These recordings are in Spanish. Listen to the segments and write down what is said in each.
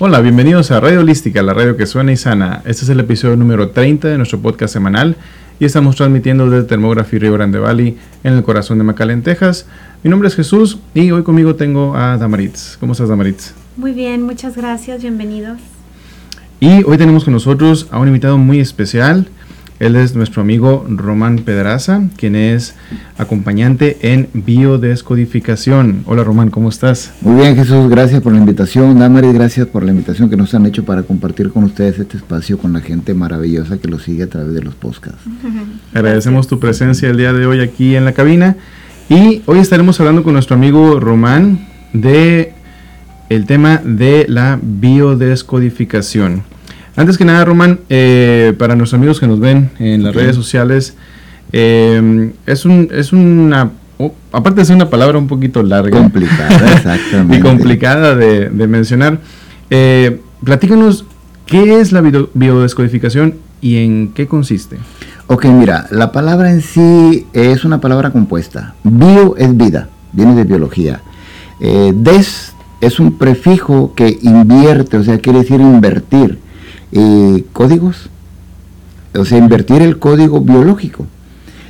Hola, bienvenidos a Radio Holística, la radio que suena y sana. Este es el episodio número 30 de nuestro podcast semanal y estamos transmitiendo desde Thermography Rio Grande Valley en el corazón de McAllen, Texas. Mi nombre es Jesús y hoy conmigo tengo a Damaritz. ¿Cómo estás, Damaritz? Muy bien, muchas gracias, bienvenidos. Y hoy tenemos con nosotros a un invitado muy especial. Él es nuestro amigo Román Pedraza, quien es acompañante en biodescodificación. Hola Román, ¿cómo estás? Muy bien Jesús, gracias por la invitación. Damaris, gracias por la invitación que nos han hecho para compartir con ustedes este espacio con la gente maravillosa que lo sigue a través de los podcasts. Agradecemos tu presencia el día de hoy aquí en la cabina. Y hoy estaremos hablando con nuestro amigo Román de el tema de la biodescodificación. Antes que nada, Román, eh, para nuestros amigos que nos ven en las redes sociales, eh, es, un, es una, aparte de ser una palabra un poquito larga. Complicada, exactamente. y complicada de, mencionar. Eh, platícanos, ¿qué es la biodescodificación y en qué consiste? Ok, mira, la palabra en sí es una palabra compuesta. Bio es vida, viene de biología. des es un prefijo que invierte, o sea, quiere decir invertir códigos, o sea, invertir el código biológico.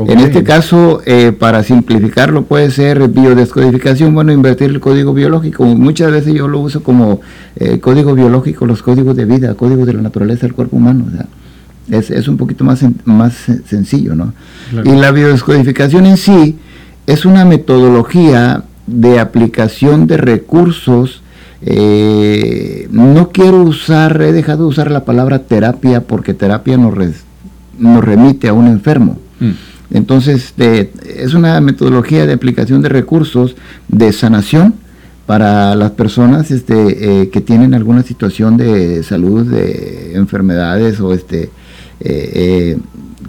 En este caso, eh, para simplificarlo, puede ser biodescodificación, bueno, invertir el código biológico. Muchas veces yo lo uso como eh, código biológico, los códigos de vida, códigos de la naturaleza del cuerpo humano. es, un poquito más, más sencillo, ¿no? Y la biodescodificación en sí es una metodología de aplicación de recursos eh, no quiero usar, he dejado de usar la palabra terapia porque terapia nos, nos remite a un enfermo. Mm. Entonces, es una metodología de aplicación de recursos de sanación para las personas este, eh, que tienen alguna situación de salud, de enfermedades o este, eh,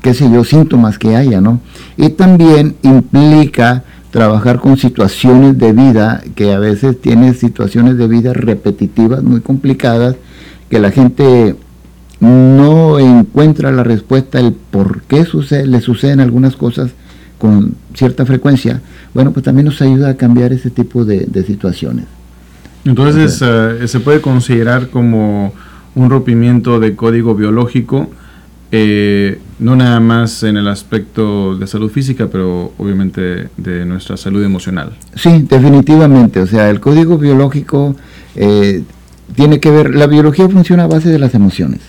qué sé yo, síntomas que haya, ¿no? Y también implica trabajar con situaciones de vida que a veces tiene situaciones de vida repetitivas, muy complicadas, que la gente no encuentra la respuesta, el por qué sucede, le suceden algunas cosas con cierta frecuencia, bueno, pues también nos ayuda a cambiar ese tipo de, situaciones. Entonces, eh, se puede considerar como un rompimiento de código biológico eh, no nada más en el aspecto de salud física, pero obviamente de nuestra salud emocional. Sí, definitivamente. O sea, el código biológico eh, tiene que ver, la biología funciona a base de las emociones.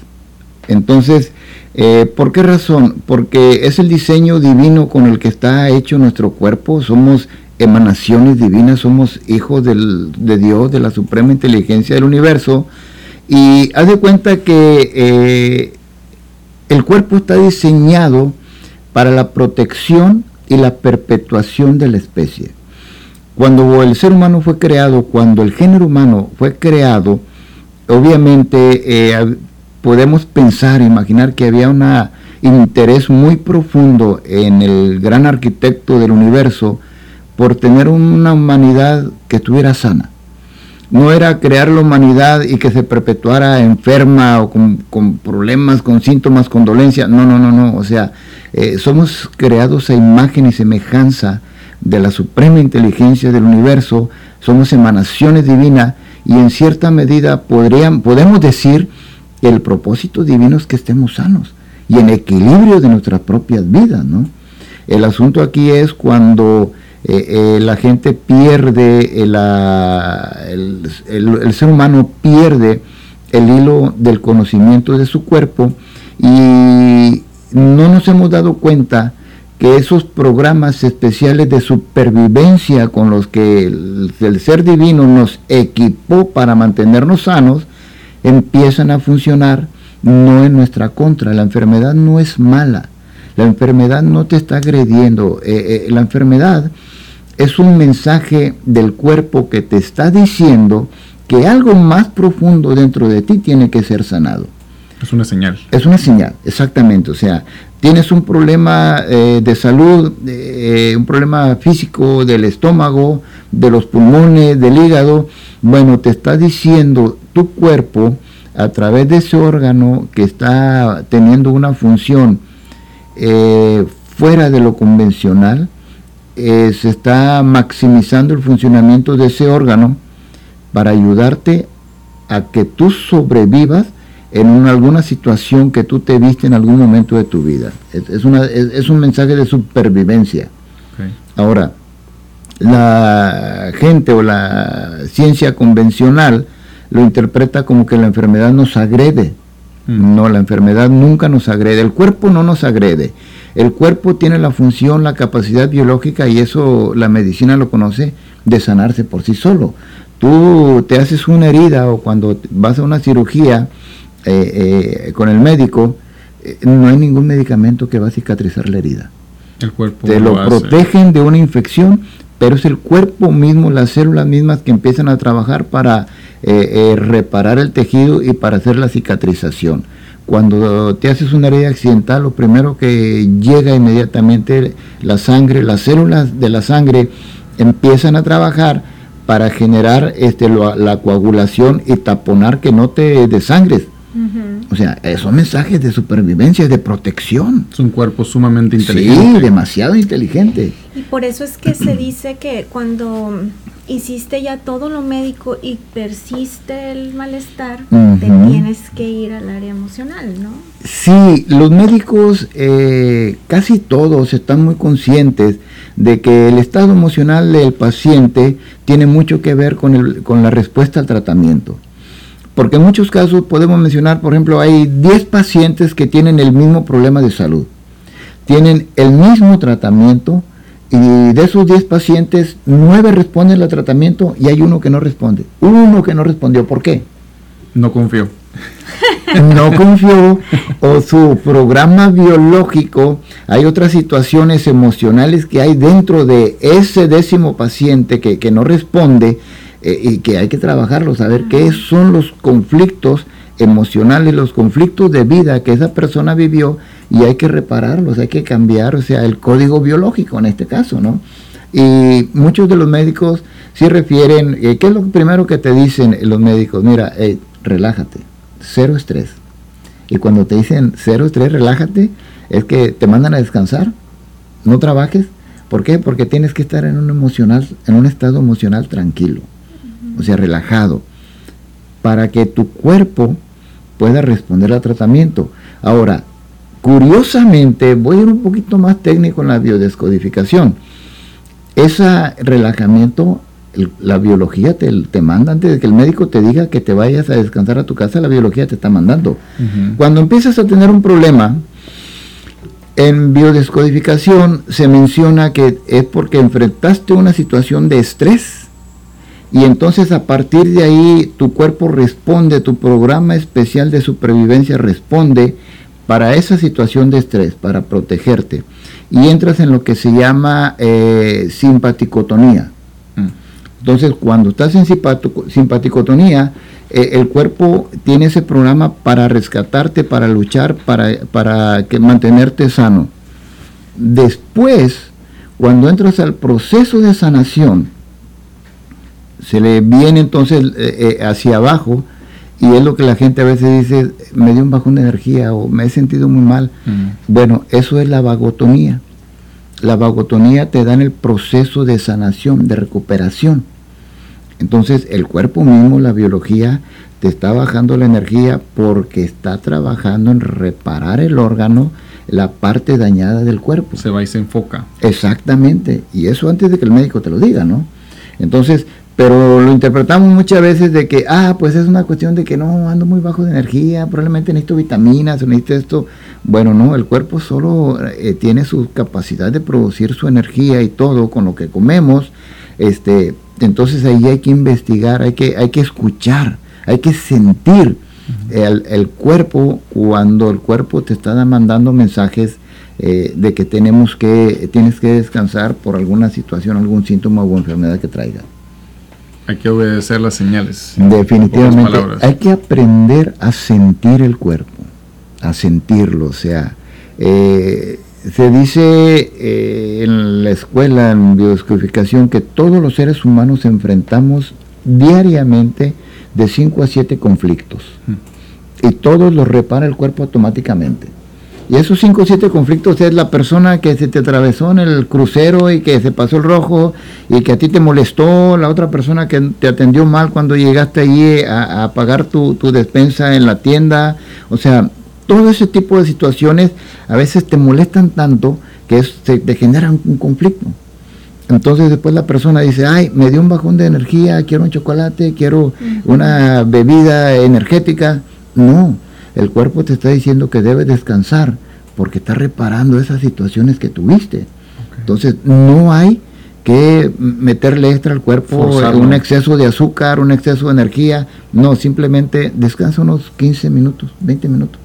Entonces, eh, ¿por qué razón? Porque es el diseño divino con el que está hecho nuestro cuerpo. Somos emanaciones divinas, somos hijos de Dios, de la suprema inteligencia del universo. Y haz de cuenta que el cuerpo está diseñado para la protección y la perpetuación de la especie. Cuando el ser humano fue creado, cuando el género humano fue creado, obviamente eh, podemos pensar, imaginar que había un interés muy profundo en el gran arquitecto del universo por tener una humanidad que estuviera sana no era crear la humanidad y que se perpetuara enferma o con, problemas, con síntomas, con dolencia. No, no, no, no. O sea, eh, somos creados a imagen y semejanza de la suprema inteligencia del universo, somos emanaciones divinas y en cierta medida podrían, podemos decir que el propósito divino es que estemos sanos y en equilibrio de nuestras propias vidas, ¿no? El asunto aquí es cuando eh, eh, la gente pierde, el, el, ser humano pierde el hilo del conocimiento de su cuerpo y no nos hemos dado cuenta que esos programas especiales de supervivencia con los que el, ser divino nos equipó para mantenernos sanos, empiezan a funcionar no en nuestra contra. La enfermedad no es mala, la enfermedad no te está agrediendo, eh, la enfermedad es un mensaje del cuerpo que te está diciendo que algo más profundo dentro de ti tiene que ser sanado. Es una señal. Es una señal, exactamente. O sea, tienes un problema eh, de salud, eh, un problema físico del estómago, de los pulmones, del hígado. Bueno, te está diciendo tu cuerpo a través de ese órgano que está teniendo una función eh, fuera de lo convencional, eh, se está maximizando el funcionamiento de ese órgano para ayudarte a que tú sobrevivas en alguna situación que tú te viste en algún momento de tu vida. Es, una, es, un mensaje de supervivencia. Ahora, la gente o la ciencia convencional lo interpreta como que la enfermedad nos agrede. Mm. No, la enfermedad nunca nos agrede. El cuerpo no nos agrede. El cuerpo tiene la función, la capacidad biológica, y eso la medicina lo conoce, de sanarse por sí solo. Tú te haces una herida o cuando vas a una cirugía, eh, eh, con el médico, eh, no hay ningún medicamento que va a cicatrizar la herida. El cuerpo Te lo, protegen de una infección, pero es el cuerpo mismo, las células mismas que empiezan a trabajar para reparar el tejido y para hacer la cicatrización. Cuando te haces una herida accidental, lo primero que llega inmediatamente la sangre, las células de la sangre empiezan a trabajar para generar este, la coagulación y taponar que no te desangres. O sea, son mensajes de supervivencia, de protección. Es un cuerpo sumamente inteligente. Sí, demasiado inteligente. Y por eso es que se dice que cuando hiciste ya todo lo médico y persiste el malestar, te tienes que ir al área emocional, ¿no? Sí, los médicos, eh, casi todos están muy conscientes de que el estado emocional del paciente tiene mucho que ver con, el, con la respuesta al tratamiento. Porque en muchos casos podemos mencionar, por ejemplo, hay 10 pacientes que tienen el mismo problema de salud. Tienen el mismo tratamiento y de esos 10 pacientes, 9 responden al tratamiento y hay uno que no responde. Uno que no respondió. ¿Por qué? No confió. no confió o su programa biológico, hay otras situaciones emocionales que hay dentro de ese décimo paciente que, que no responde eh, y que hay que trabajarlo, saber qué son los conflictos emocionales, los conflictos de vida que esa persona vivió y hay que repararlos, hay que cambiar, o sea, el código biológico en este caso, ¿no? Y muchos de los médicos sí refieren, eh, ¿qué es lo primero que te dicen los médicos? Mira, relájate, cero estrés. Y cuando te dicen cero estrés, relájate, es que te mandan a descansar, no trabajes. ¿Por qué? Porque tienes que estar en un emocional, en un estado emocional tranquilo o sea, relajado, para que tu cuerpo pueda responder al tratamiento. Ahora, curiosamente, voy a ir un poquito más técnico en la biodescodificación. Ese relajamiento, la biología te, te, manda antes de que el médico te diga que te vayas a descansar a tu casa, la biología te está mandando. Cuando empiezas a tener un problema, en biodescodificación se menciona que es porque enfrentaste una situación de estrés y entonces a partir de ahí tu cuerpo responde, tu programa especial de supervivencia responde para esa situación de estrés, para protegerte. Y entras en lo que se llama eh, simpaticotonía. Entonces cuando estás en simpaticotonía, eh, el cuerpo tiene ese programa para rescatarte, para luchar, para, para mantenerte sano. Después, cuando entras al proceso de sanación, se le viene entonces eh, eh, hacia abajo y es lo que la gente a veces dice, me dio un bajón de energía o me he sentido muy mal. Bueno, eso es la vagotonía. La vagotonía te da en el proceso de sanación, de recuperación. Entonces el cuerpo mismo, la biología, te está bajando la energía porque está trabajando en reparar el órgano, la parte dañada del cuerpo. Se va y se enfoca. Exactamente. Y eso antes de que el médico te lo diga, ¿no? Entonces, pero lo interpretamos muchas veces de que, ah, pues es una cuestión de que no, ando muy bajo de energía, probablemente necesito vitaminas, necesito esto. Bueno, no, el cuerpo solo eh, tiene su capacidad de producir su energía y todo con lo que comemos. Este, entonces ahí hay que investigar, hay que, hay que escuchar, hay que sentir el, el, cuerpo cuando el cuerpo te está mandando mensajes eh, de que tenemos que, tienes que descansar por alguna situación, algún síntoma o enfermedad que traiga. Hay que obedecer las señales. Definitivamente. Hay que aprender a sentir el cuerpo, a sentirlo. O sea, eh, se dice eh, en la escuela, en biodescodificación, que todos los seres humanos enfrentamos diariamente de 5 a 7 conflictos. Mm. Y todos los repara el cuerpo automáticamente. Y esos cinco o siete conflictos es la persona que se te atravesó en el crucero y que se pasó el rojo y que a ti te molestó, la otra persona que te atendió mal cuando llegaste allí a, pagar tu, despensa en la tienda. O sea, todo ese tipo de situaciones a veces te molestan tanto que se te generan un conflicto. Entonces después la persona dice, ay, me dio un bajón de energía, quiero un chocolate, quiero una bebida energética. No, el cuerpo te está diciendo que debe descansar porque está reparando esas situaciones que tuviste. Entonces, no hay que meterle extra al cuerpo un exceso de azúcar, un exceso de energía. No, simplemente descansa unos 15 minutos, 20 minutos.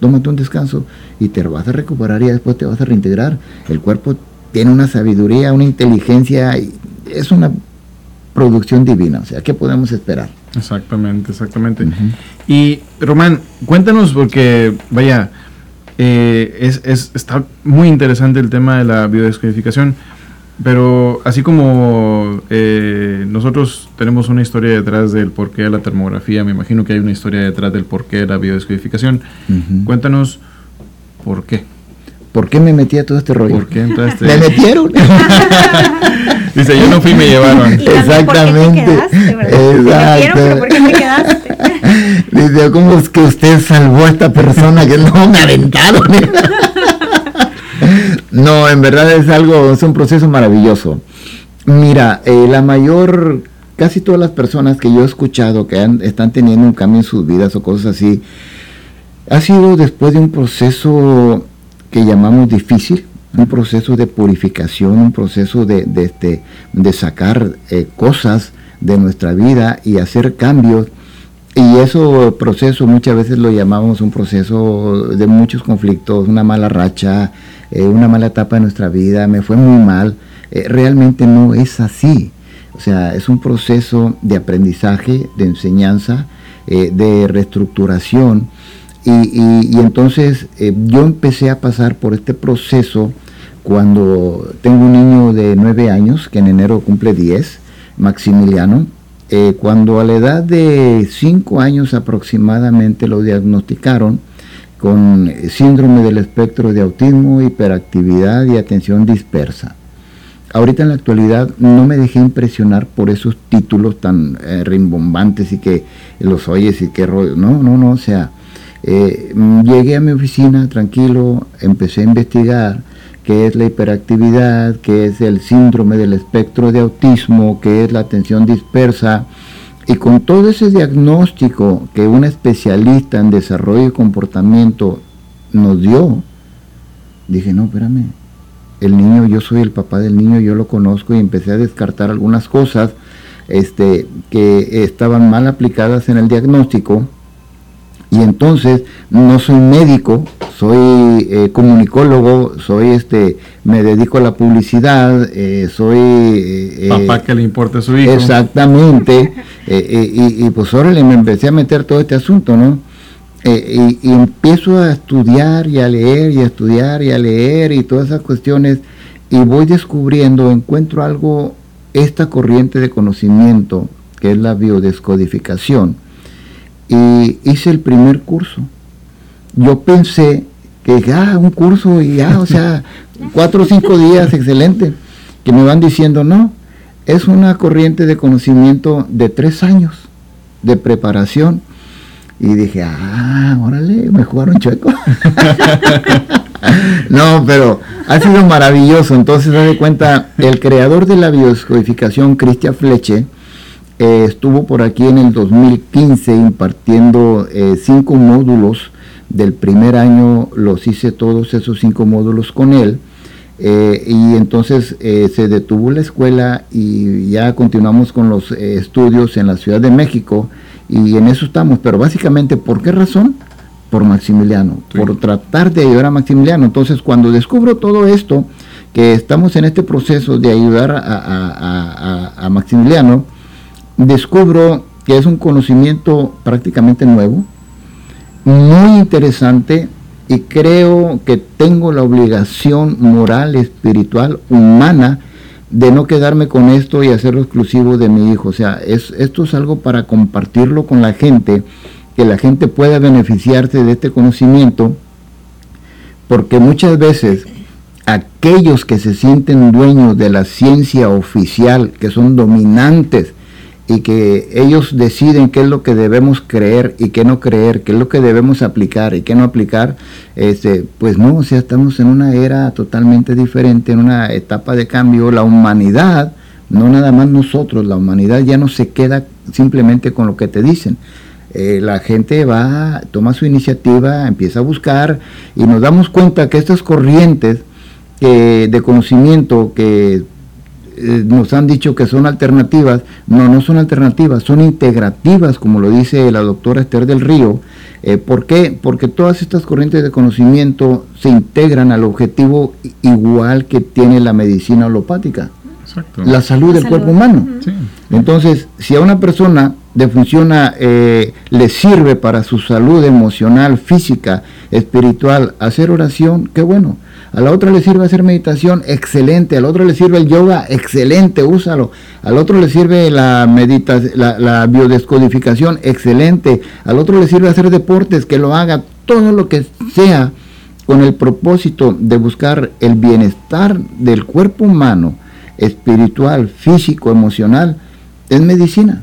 Tómate un descanso y te vas a recuperar y después te vas a reintegrar. El cuerpo tiene una sabiduría, una inteligencia, es una producción divina. O sea, ¿qué podemos esperar? Exactamente, exactamente. Y Román, cuéntanos porque, vaya, eh, es, es, está muy interesante el tema de la biodescodificación, pero así como eh, nosotros tenemos una historia detrás del porqué de la termografía, me imagino que hay una historia detrás del porqué de la biodescodificación. Cuéntanos por qué. ¿Por qué me metí a todo este rollo? ¿Por qué entraste? me metieron. Dice, yo no fui, me llevaron. Exactamente. ¿por qué Exacto. pero ¿por qué te quedaste? Dice, ¿cómo es que usted salvó a esta persona que no me aventaron? no, en verdad es algo, es un proceso maravilloso. Mira, eh, la mayor, casi todas las personas que yo he escuchado que están teniendo un cambio en sus vidas o cosas así, ha sido después de un proceso que llamamos difícil, un proceso de purificación, un proceso de, de, este, de sacar eh, cosas de nuestra vida y hacer cambios. Y eso proceso muchas veces lo llamamos un proceso de muchos conflictos, una mala racha, eh, una mala etapa de nuestra vida, me fue muy mal. Eh, realmente no es así. O sea, es un proceso de aprendizaje, de enseñanza, de reestructuración y, entonces eh, yo empecé a pasar por este proceso cuando tengo un niño de nueve años, que en enero cumple 10, Maximiliano, eh, cuando a la edad de cinco años aproximadamente lo diagnosticaron con síndrome del espectro de autismo, hiperactividad y atención dispersa. Ahorita en la actualidad no me dejé impresionar por esos títulos tan eh, rimbombantes y que los oyes y que rollo. No, no, no, o sea, eh, llegué a mi oficina tranquilo, empecé a investigar qué es la hiperactividad, qué es el síndrome del espectro de autismo, qué es la atención dispersa. Y con todo ese diagnóstico que un especialista en desarrollo y comportamiento nos dio, dije, no, espérame, el niño, yo soy el papá del niño, yo lo conozco y empecé a descartar algunas cosas este, que estaban mal aplicadas en el diagnóstico y entonces no soy médico, soy eh, comunicólogo, soy este, me dedico a la publicidad, eh, soy eh, papá que le importa a su hijo. Exactamente, y, pues ahora me empecé a meter todo este asunto, ¿no? Y, y, empiezo a estudiar y a leer y a estudiar y a leer y todas esas cuestiones y voy descubriendo, encuentro algo, esta corriente de conocimiento que es la biodescodificación y hice el primer curso. Yo pensé que ah, un curso y ya, o sea, cuatro o cinco días, excelente, que me van diciendo, no, es una corriente de conocimiento de tres años de preparación. Y dije, ah, órale, me jugaron chueco. no, pero ha sido maravilloso. Entonces, de cuenta, el creador de la bioscodificación, Christian Fleche, eh, estuvo por aquí en el 2015 impartiendo eh, cinco módulos del primer año, los hice todos esos cinco módulos con él. Eh, y entonces se detuvo la escuela y ya continuamos con los estudios en la Ciudad de México y en eso estamos. Pero básicamente, ¿por qué razón? Por Maximiliano, por tratar de ayudar a Maximiliano. Entonces, cuando descubro todo esto, que estamos en este proceso de ayudar a Maximiliano, descubro que es un conocimiento prácticamente nuevo, muy interesante y creo que tengo la obligación moral, espiritual, humana de no quedarme con esto y hacerlo exclusivo de mi hijo. O sea, es, esto es algo para compartirlo con la gente, que la gente pueda beneficiarse de este conocimiento, porque muchas veces aquellos que se sienten dueños de la ciencia oficial, que son dominantes y que ellos deciden qué es lo que debemos creer y qué no creer, qué es lo que debemos aplicar y qué no aplicar, este, pues no, o sea, estamos en una era totalmente diferente, en una etapa de cambio. La humanidad, no nada más nosotros, la humanidad ya no se queda simplemente con lo que te dicen. Eh, la gente va, toma su iniciativa, empieza a buscar y nos damos cuenta que estas corrientes de conocimiento que eh, nos han dicho que son alternativas, no, no son alternativas, son integrativas, como lo dice la doctora Esther del Río. Eh, ¿Por qué? Porque todas estas corrientes de conocimiento se integran al objetivo igual que tiene la medicina holopática, la salud del cuerpo humano. Entonces, si a una persona de funciona eh, le sirve para su salud emocional, física, espiritual, hacer oración, qué bueno a la otra le sirve hacer meditación, excelente, al otro le sirve el yoga, excelente, úsalo, al otro le sirve la, la, biodescodificación, excelente, al otro le sirve hacer deportes, que lo haga, todo lo que sea con el propósito de buscar el bienestar del cuerpo humano, espiritual, físico, emocional, es medicina.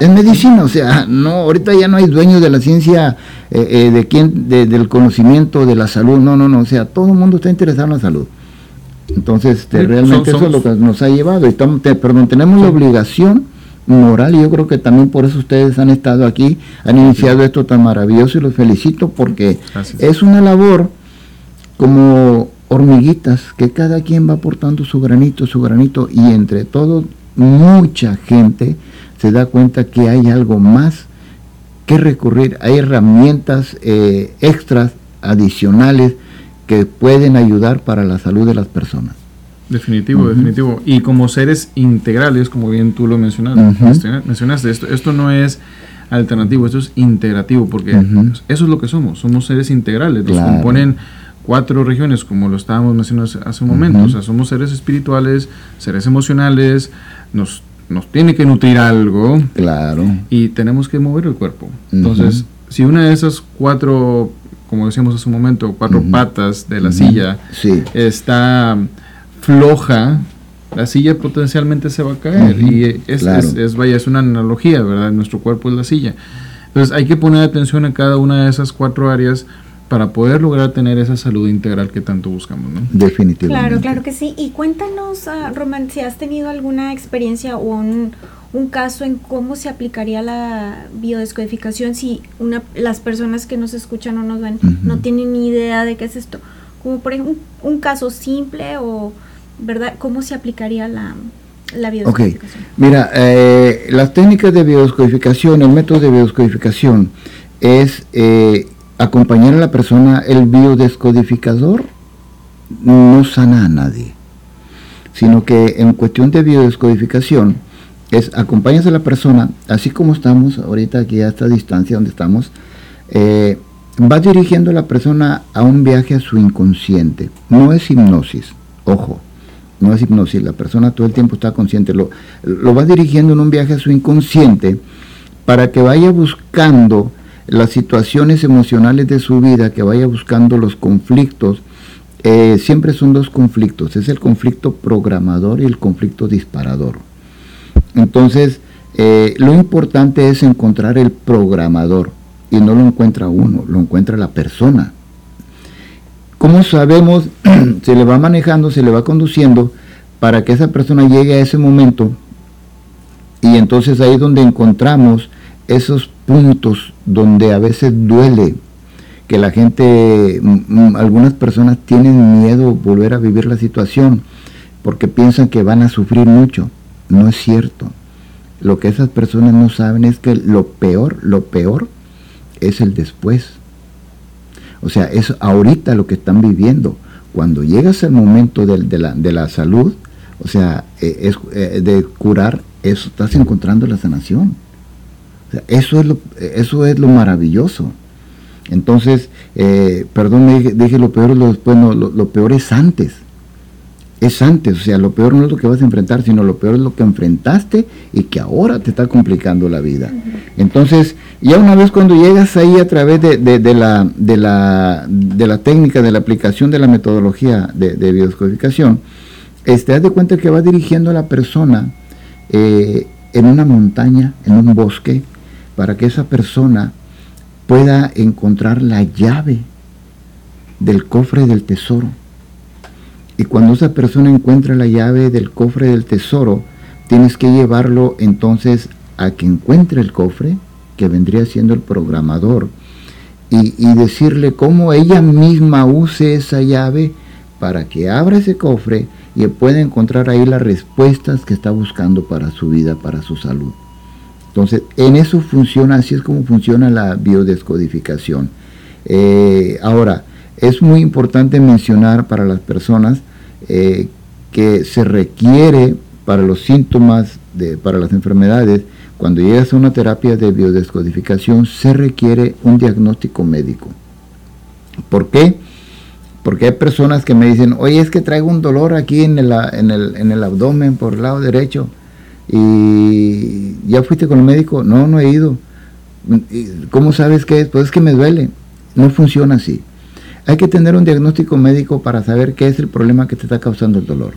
Es medicina, o sea, no, ahorita ya no hay dueños de la ciencia, eh, eh, de quién, del conocimiento, de la salud, no, no, no, o sea, todo el mundo está interesado en la salud. Entonces, este, realmente eso es lo que nos ha llevado. Y perdón, tenemos la obligación moral y yo creo que también por eso ustedes han estado aquí, han iniciado esto tan maravilloso y los felicito porque es una labor como hormiguitas que cada quien va aportando su granito, su granito y entre todos mucha gente se da cuenta que hay algo más que recurrir, hay herramientas eh, extras, adicionales, que pueden ayudar para la salud de las personas. Definitivo, definitivo. Y como seres integrales, como bien tú lo mencionaste, mencionaste esto, esto no es alternativo, esto es integrativo, porque eso es lo que somos, somos seres integrales, nos componen cuatro regiones, como lo estábamos mencionando hace un momento, o sea, somos seres espirituales, seres emocionales, nos nos tiene que nutrir algo. Claro. Y tenemos que mover el cuerpo. Entonces, si una de esas cuatro, como decíamos hace un momento, cuatro patas de la silla está floja, la silla potencialmente se va a caer. Y es, es, vaya, es una analogía, ¿verdad? Nuestro cuerpo es la silla. Entonces, hay que poner atención a cada una de esas cuatro áreas para poder lograr tener esa salud integral que tanto buscamos, ¿no? Definitivamente. Claro, claro que sí. Y cuéntanos, uh, Román, si has tenido alguna experiencia o un, caso en cómo se aplicaría la biodescodificación si una, las personas que nos escuchan o nos ven no tienen ni idea de qué es esto. Como por ejemplo un, caso simple o, ¿verdad? ¿Cómo se aplicaría la, la biodescodificación? Mira, eh, las técnicas de biodescodificación, el método de biodescodificación es... Eh, acompañar a la persona, el biodescodificador no sana a nadie, sino que en cuestión de biodescodificación es acompañas a la persona, así como estamos ahorita aquí a esta distancia donde estamos, eh, va dirigiendo a la persona a un viaje a su inconsciente. No es hipnosis, ojo, no es hipnosis, la persona todo el tiempo está consciente, lo, lo va dirigiendo en un viaje a su inconsciente para que vaya buscando las situaciones emocionales de su vida, que vaya buscando los conflictos, eh, siempre son dos conflictos, es el conflicto programador y el conflicto disparador. Entonces, eh, lo importante es encontrar el programador y no lo encuentra uno, lo encuentra la persona. ¿Cómo sabemos? se le va manejando, se le va conduciendo para que esa persona llegue a ese momento y entonces ahí es donde encontramos esos puntos donde a veces duele que la gente, algunas personas tienen miedo volver a vivir la situación porque piensan que van a sufrir mucho. No es cierto. Lo que esas personas no saben es que lo peor, lo peor es el después. O sea, es ahorita lo que están viviendo. Cuando llegas al momento de, la, de la, salud, o sea, eh, es, eh, de curar, eso estás encontrando la sanación eso, es lo, eso es lo maravilloso. Entonces, eh, perdón, dije, lo peor, lo, después, lo, peor es antes. es antes, o sea, lo peor no es lo que vas a enfrentar, sino lo peor es lo que enfrentaste y que ahora te está complicando la vida. Entonces, ya una vez cuando llegas ahí a través de, la, de, la, de la técnica, de la aplicación de la metodología de, de biodescodificación, este, haz de cuenta que va dirigiendo a la persona eh, en una montaña, en un bosque, para que esa persona pueda encontrar la llave del cofre del tesoro. Y cuando esa persona encuentra la llave del cofre del tesoro, tienes que llevarlo entonces a que encuentre el cofre, que vendría siendo el programador, y, decirle cómo ella misma use esa llave para que abra ese cofre y pueda encontrar ahí las respuestas que está buscando para su vida, para su salud. Entonces, en eso funciona, así es como funciona la biodescodificación. Eh, ahora, es muy importante mencionar para las personas eh, que se requiere para los síntomas, para las enfermedades, cuando llegas a una terapia de biodescodificación, se requiere un diagnóstico médico. ¿Por qué? Porque hay personas que me dicen, oye, es que traigo un dolor aquí en el, en el abdomen por el lado derecho. ¿Y ya fuiste con el médico? No, no he ido. ¿Cómo sabes qué es? Pues es que me duele. No funciona así. Hay que tener un diagnóstico médico para saber qué es el problema que te está causando el dolor.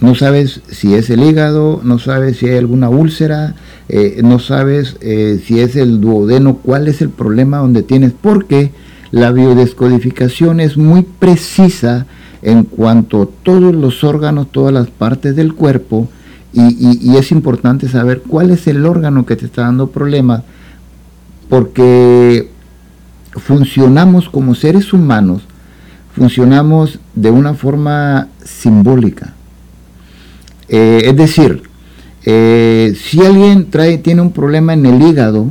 No sabes si es el hígado, no sabes si hay alguna úlcera, eh, no sabes eh, si es el duodeno, cuál es el problema donde tienes, porque la biodescodificación es muy precisa en cuanto a todos los órganos, todas las partes del cuerpo, y, es importante saber cuál es el órgano que te está dando problemas, porque funcionamos como seres humanos, funcionamos de una forma simbólica. Eh, es decir, eh, si alguien trae, tiene un problema en el hígado,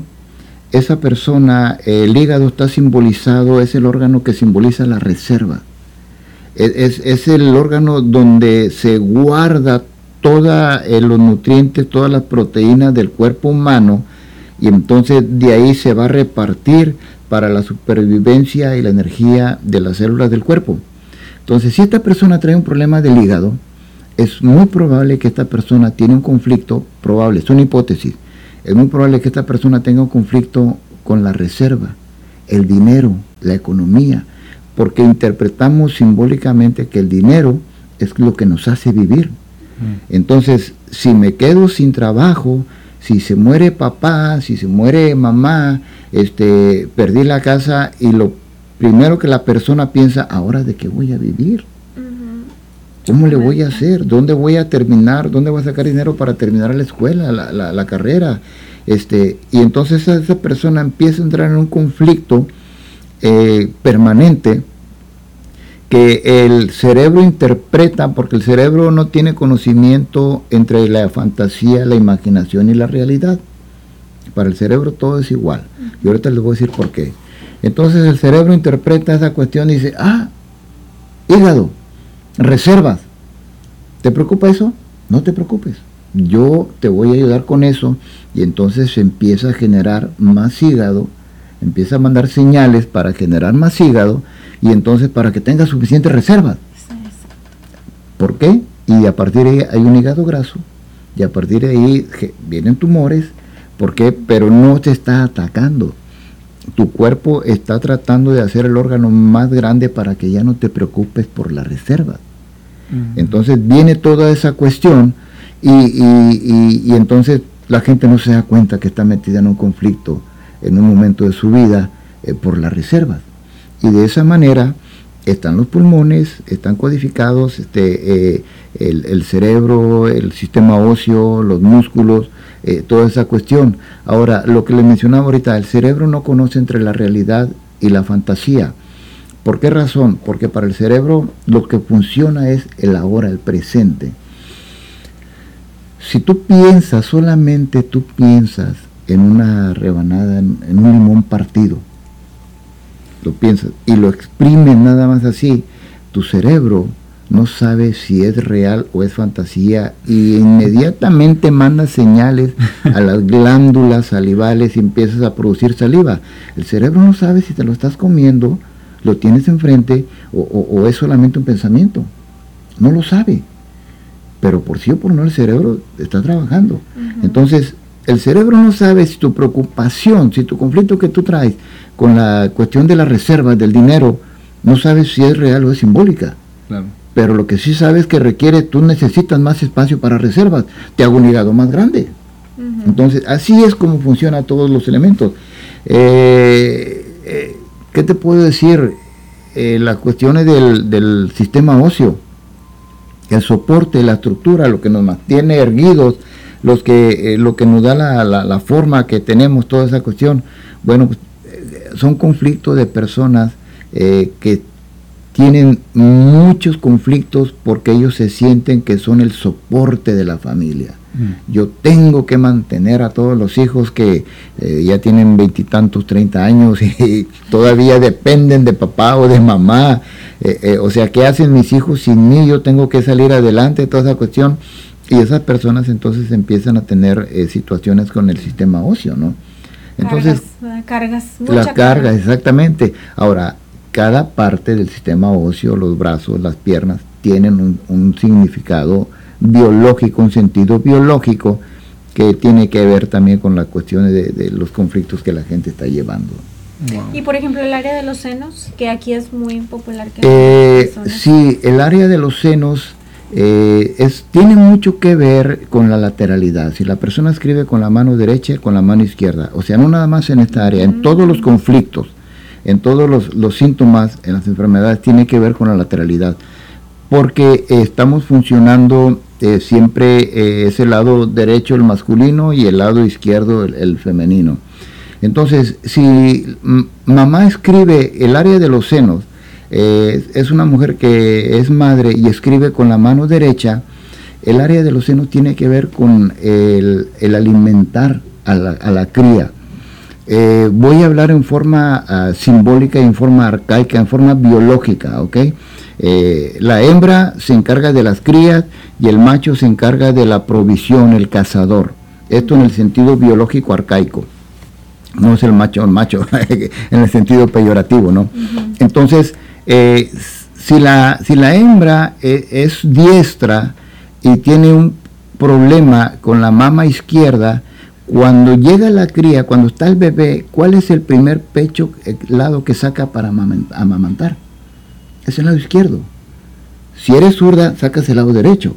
esa persona, el hígado está simbolizado, es el órgano que simboliza la reserva. Es, es el órgano donde se guarda todos eh, los nutrientes, todas las proteínas del cuerpo humano, y entonces de ahí se va a repartir para la supervivencia y la energía de las células del cuerpo. Entonces, si esta persona trae un problema del hígado, es muy probable que esta persona tiene un conflicto, probable, es una hipótesis, es muy probable que esta persona tenga un conflicto con la reserva, el dinero, la economía, porque interpretamos simbólicamente que el dinero es lo que nos hace vivir. Mm. Entonces, si me quedo sin trabajo, si se muere papá, si se muere mamá, este, perdí la casa y lo primero que la persona piensa, ahora de qué voy a vivir. ¿Cómo le voy a hacer? ¿Dónde voy a terminar? ¿Dónde voy a sacar dinero para terminar la escuela, la, carrera? Este, y entonces esa, persona empieza a entrar en un conflicto eh, permanente que el cerebro interpreta, porque el cerebro no tiene conocimiento entre la fantasía, la imaginación y la realidad. Para el cerebro todo es igual. Y ahorita les voy a decir por qué. Entonces el cerebro interpreta esa cuestión y dice, ah, hígado, reservas. ¿Te preocupa eso? No te preocupes. Yo te voy a ayudar con eso. Y entonces se empieza a generar más hígado, empieza a mandar señales para generar más hígado y entonces para que tenga suficiente reserva. ¿Por qué? Y a partir de ahí hay un hígado graso y a partir de ahí vienen tumores. ¿Por qué? Pero no te está atacando. Tu cuerpo está tratando de hacer el órgano más grande para que ya no te preocupes por la reserva. Entonces viene toda esa cuestión y, entonces la gente no se da cuenta que está metida en un conflicto en un momento de su vida eh, por las reservas y de esa manera están los pulmones, están codificados este, eh, el, cerebro, el sistema óseo, los músculos, eh, toda esa cuestión. Ahora, lo que le mencionaba ahorita, el cerebro no conoce entre la realidad y la fantasía. ¿Por qué razón? Porque para el cerebro lo que funciona es el ahora, el presente. Si tú piensas, solamente tú piensas en una rebanada, en un limón partido, lo piensas y lo exprimes nada más así, tu cerebro no sabe si es real o es fantasía y inmediatamente manda señales a las glándulas salivales y empiezas a producir saliva. El cerebro no sabe si te lo estás comiendo, lo tienes enfrente o, es solamente un pensamiento. no lo sabe, pero por sí o por no el cerebro está trabajando. Entonces, el cerebro no sabe si tu preocupación, si tu conflicto que tú traes con la cuestión de las reservas, del dinero, no sabes si es real o es simbólica. Pero lo que sí sabes es que requiere, tú necesitas más espacio para reservas, te hago un hígado más grande. Entonces, así es como funcionan todos los elementos. Eh, eh, ¿Qué te puedo decir? Eh, las cuestiones del, sistema óseo, el soporte, la estructura, lo que nos mantiene erguidos, los que, lo que nos da la, forma que tenemos, toda esa cuestión, bueno, pues, son conflictos de personas que tienen muchos conflictos porque ellos se sienten que son el soporte de la familia. Mm. Yo tengo que mantener a todos los hijos que eh, ya tienen veintitantos, treinta años y todavía dependen de papá o de mamá. Eh, eh, o sea, ¿qué hacen mis hijos sin mí? Yo tengo que salir adelante, toda esa cuestión. Y esas personas entonces empiezan a tener situaciones con el sistema óseo, ¿no? Entonces, cargas, cargas la carga, exactamente. Ahora, cada parte del sistema óseo, los brazos, las piernas, tienen un, significado biológico, un sentido biológico que tiene que ver también con las cuestiones de, los conflictos que la gente está llevando. Y por ejemplo el área de los senos, que aquí es muy popular. Que eh, sí, el área de los senos eh, es, tiene mucho que ver con la lateralidad. Si la persona escribe con la mano derecha, con la mano izquierda, o sea, no nada más en esta área, en todos los conflictos en todos los, síntomas, en las enfermedades, tiene que ver con la lateralidad, porque estamos funcionando eh, siempre eh, ese lado derecho el masculino y el lado izquierdo el, femenino. Entonces, si mamá escribe el área de los senos, eh, es una mujer que es madre y escribe con la mano derecha, el área de los senos tiene que ver con el, alimentar a la, a la cría. Eh, voy a hablar en forma ah, simbólica, en forma arcaica, en forma biológica, ¿ok? Eh, la hembra se encarga de las crías y el macho se encarga de la provisión, el cazador. Esto en el sentido biológico arcaico. No es el macho, el macho, en el sentido peyorativo, ¿no? Entonces, eh, si, la, si la hembra es diestra y tiene un problema con la mama izquierda, cuando llega la cría, cuando está el bebé, ¿cuál es el primer pecho, el lado que saca para amamantar? Es el lado izquierdo. Si eres zurda, sacas el lado derecho.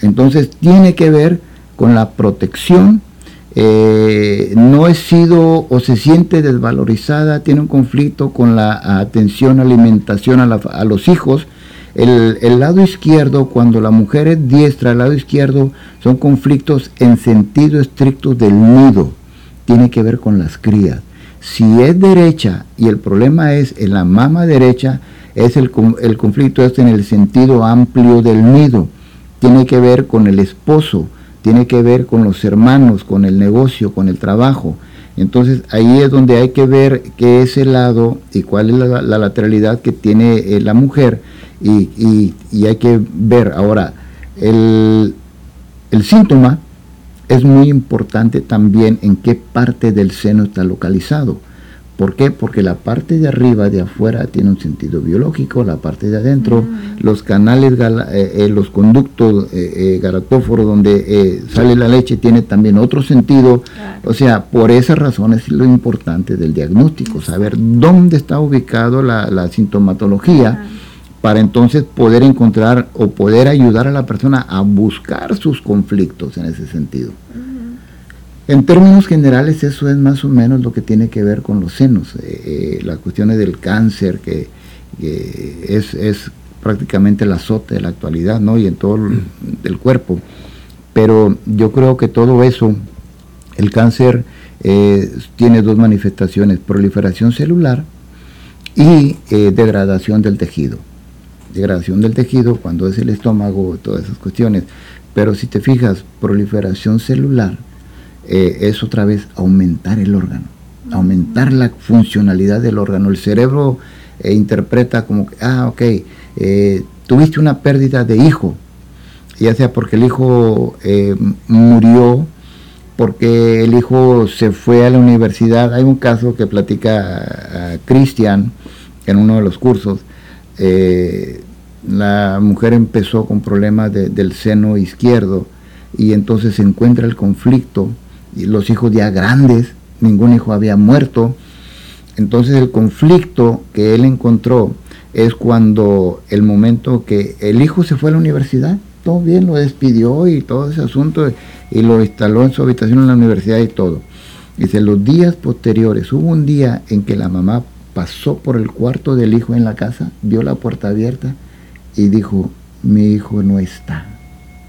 Entonces tiene que ver con la protección. Eh, no he sido o se siente desvalorizada, tiene un conflicto con la atención, alimentación a los hijos el, lado izquierdo, cuando la mujer es diestra, el lado izquierdo son conflictos en sentido estricto del nido. Tiene que ver con las crías. Si es derecha y el problema es en la mama derecha, es el, el conflicto es en el sentido amplio del nido. Tiene que ver con el esposo, tiene que ver con los hermanos, con el negocio, con el trabajo. Entonces ahí es donde hay que ver qué es el lado y cuál es la, lateralidad que tiene eh, la mujer y, hay que ver ahora, el, el síntoma es muy importante también en qué parte del seno está localizado. ¿Por qué? Porque la parte de arriba, de afuera, tiene un sentido biológico, la parte de adentro, mm. los canales, eh, eh, los conductos eh, garatóforos donde sale la leche tiene también otro sentido. O sea, por esa razón es lo importante del diagnóstico, saber dónde está ubicado la, sintomatología para entonces poder encontrar o poder ayudar a la persona a buscar sus conflictos en ese sentido. En términos generales, eso es más o menos lo que tiene que ver con los senos, eh, eh, las cuestiones del cáncer, que, es, prácticamente el azote de la actualidad, ¿no? Y en todo el, cuerpo. Pero yo creo que todo eso, el cáncer eh, tiene dos manifestaciones, proliferación celular y degradación del tejido. Degradación del tejido cuando es el estómago, todas esas cuestiones. Pero si te fijas, proliferación celular, eh, es otra vez aumentar el órgano, aumentar la funcionalidad del órgano. El cerebro eh, interpreta como ah, ok, eh, tuviste una pérdida de hijo, ya sea porque el hijo murió, porque el hijo se fue a la universidad. Hay un caso que platica Cristian en uno de los cursos. la mujer empezó con problemas del seno izquierdo y entonces se encuentra el conflicto y los hijos ya grandes, ningún hijo había muerto. Entonces el conflicto que él encontró es cuando el momento que el hijo se fue a la universidad, todo bien, lo despidió y todo ese asunto y lo instaló en su habitación en la universidad y todo. Dice, los días posteriores, hubo un día en que la mamá pasó por el cuarto del hijo en la casa, vio la puerta abierta y dijo, mi hijo no está,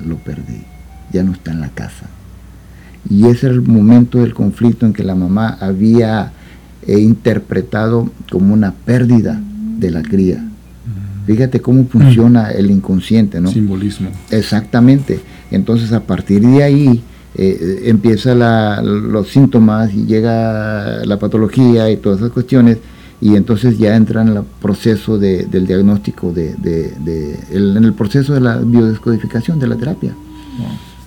lo perdí, ya no está en la casa. Y era el momento del conflicto en que la mamá había eh, interpretado como una pérdida de la cría. Fíjate cómo funciona el inconsciente, ¿no? Simbolismo. Exactamente. Entonces a partir de ahí eh, empieza los síntomas y llega la patología y todas esas cuestiones y entonces ya entra en el proceso del diagnóstico, de, en el proceso de la biodescodificación de la terapia.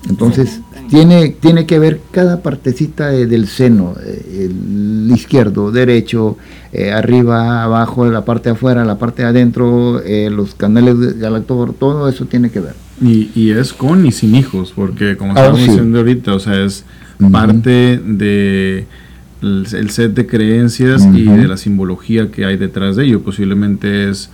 Entonces, tiene, tiene que ver cada partecita del seno, eh, el izquierdo, derecho, eh, arriba, abajo, la parte de afuera, la parte de adentro, eh, los canales galactor, todo eso tiene que ver. Y, y, es con y sin hijos, porque como ah, estamos diciendo ahorita, o sea, es parte de el, set de creencias y de la simbología que hay detrás de ello. Posiblemente es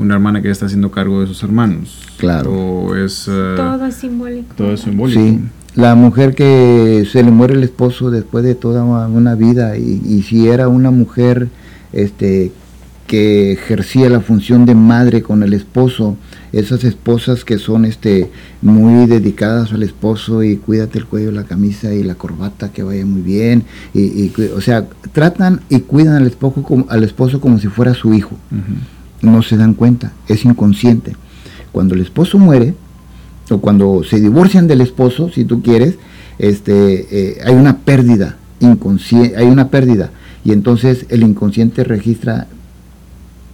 una hermana que está haciendo cargo de sus hermanos. Claro. es, eh, todo es simbólico. Todo es simbólico. Sí. La mujer que se le muere el esposo después de toda una vida y, y si era una mujer este, que ejercía la función de madre con el esposo, esas esposas que son este muy dedicadas al esposo y cuídate el cuello, la camisa y la corbata que vaya muy bien, y, o sea, tratan y cuidan al esposo como, al esposo como si fuera su hijo. No se dan cuenta, es inconsciente. Cuando el esposo muere, o cuando se divorcian del esposo, si tú quieres, este, eh, hay una pérdida inconsciente, hay una pérdida, y entonces el inconsciente registra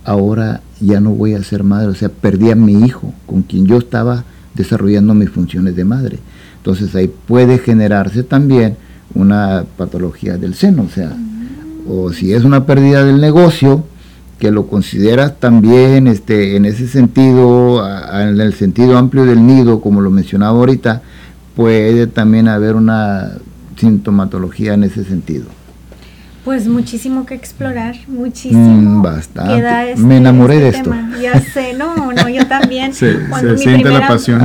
ahora ya no voy a ser madre, o sea, perdí a mi hijo con quien yo estaba desarrollando mis funciones de madre. Entonces ahí puede generarse también una patología del seno, o sea, o si es una pérdida del negocio, que lo consideras también este, en ese sentido, en el sentido amplio del nido, como lo mencionaba ahorita, puede también haber una sintomatología en ese sentido. Pues muchísimo que explorar, muchísimo. Mm, bastante. Este, Me enamoré de esto. Ya sé, no, no, yo también. Cuando mi primera la pasión.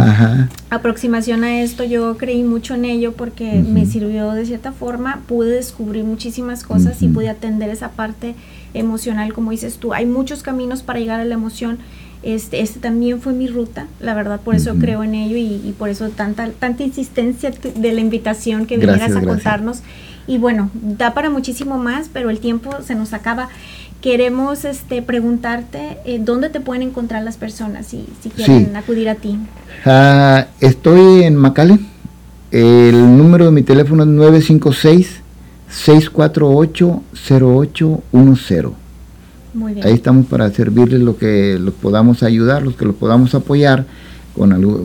aproximación a esto, yo creí mucho en ello porque me sirvió de cierta forma, pude descubrir muchísimas cosas y pude atender esa parte emocional, como dices tú. Hay muchos caminos para llegar a la emoción. Este, este también fue mi ruta, la verdad, por eso creo en ello y, por eso tanta, tanta insistencia de la invitación que vinieras a contarnos. Y bueno, da para muchísimo más, pero el tiempo se nos acaba. Queremos este, preguntarte eh, dónde te pueden encontrar las personas si, si quieren acudir a ti. Ah, estoy en Macale. El número de mi teléfono es 956-648-0810. Muy bien. Ahí estamos para servirles lo que los podamos ayudar, los que los podamos apoyar con algo,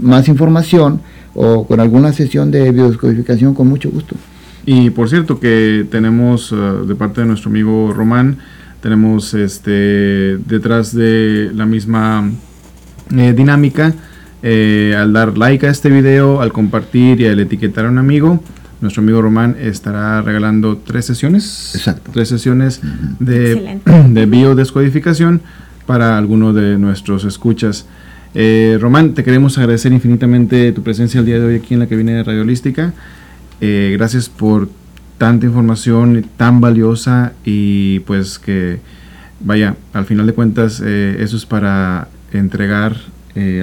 más información o con alguna sesión de biodescodificación con mucho gusto. Y por cierto que tenemos eh, de parte de nuestro amigo Román, tenemos este detrás de la misma eh, dinámica, eh, al dar like a este video, al compartir y al etiquetar a un amigo, nuestro amigo Román estará regalando tres sesiones. Exacto. Tres sesiones de, de, biodescodificación para alguno de nuestros escuchas. Román, te queremos agradecer infinitamente tu presencia el día de hoy aquí en la cabina de Radiolística. Eh, gracias por tanta información tan valiosa y pues que vaya, al final de cuentas eh, eso es para entregar eh,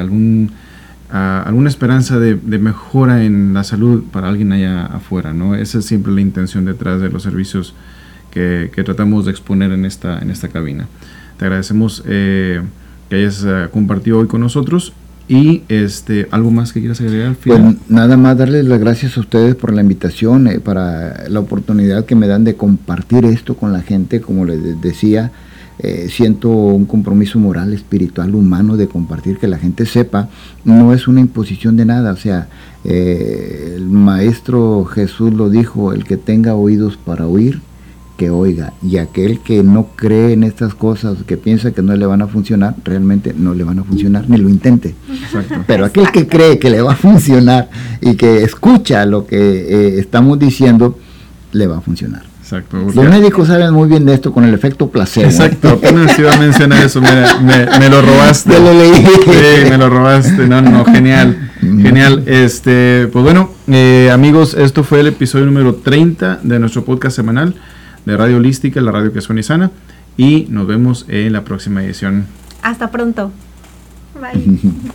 algún, alguna esperanza de, mejora en la salud para alguien allá afuera, ¿no? Esa es siempre la intención detrás de los servicios que, tratamos de exponer en esta, en esta cabina. Te agradecemos que hayas compartido hoy con nosotros y este, ¿algo más que quieras agregar? Pues nada más darles las gracias a ustedes por la invitación, eh, para la oportunidad que me dan de compartir esto con la gente, como les decía, eh, siento un compromiso moral, espiritual, humano de compartir, que la gente sepa, no es una imposición de nada, o sea, eh, el maestro Jesús lo dijo, el que tenga oídos para oír, que oiga. Y aquel que no cree en estas cosas, que piensa que no le van a funcionar, realmente no le van a funcionar, ni lo intente. Pero aquel que cree que le va a funcionar y que escucha lo que eh, estamos diciendo, le va a funcionar. Exacto. Los médicos saben muy bien de esto con el efecto placebo. Exacto, apenas iba a mencionar eso, mira, me, me, lo robaste. Te lo leí. Sí, me lo robaste, no, no, genial, genial. Este, pues bueno, eh, amigos, esto fue el episodio número 30 de nuestro podcast semanal de Radio Holística, la radio que suena y sana, y nos vemos en la próxima edición. Hasta pronto. Bye.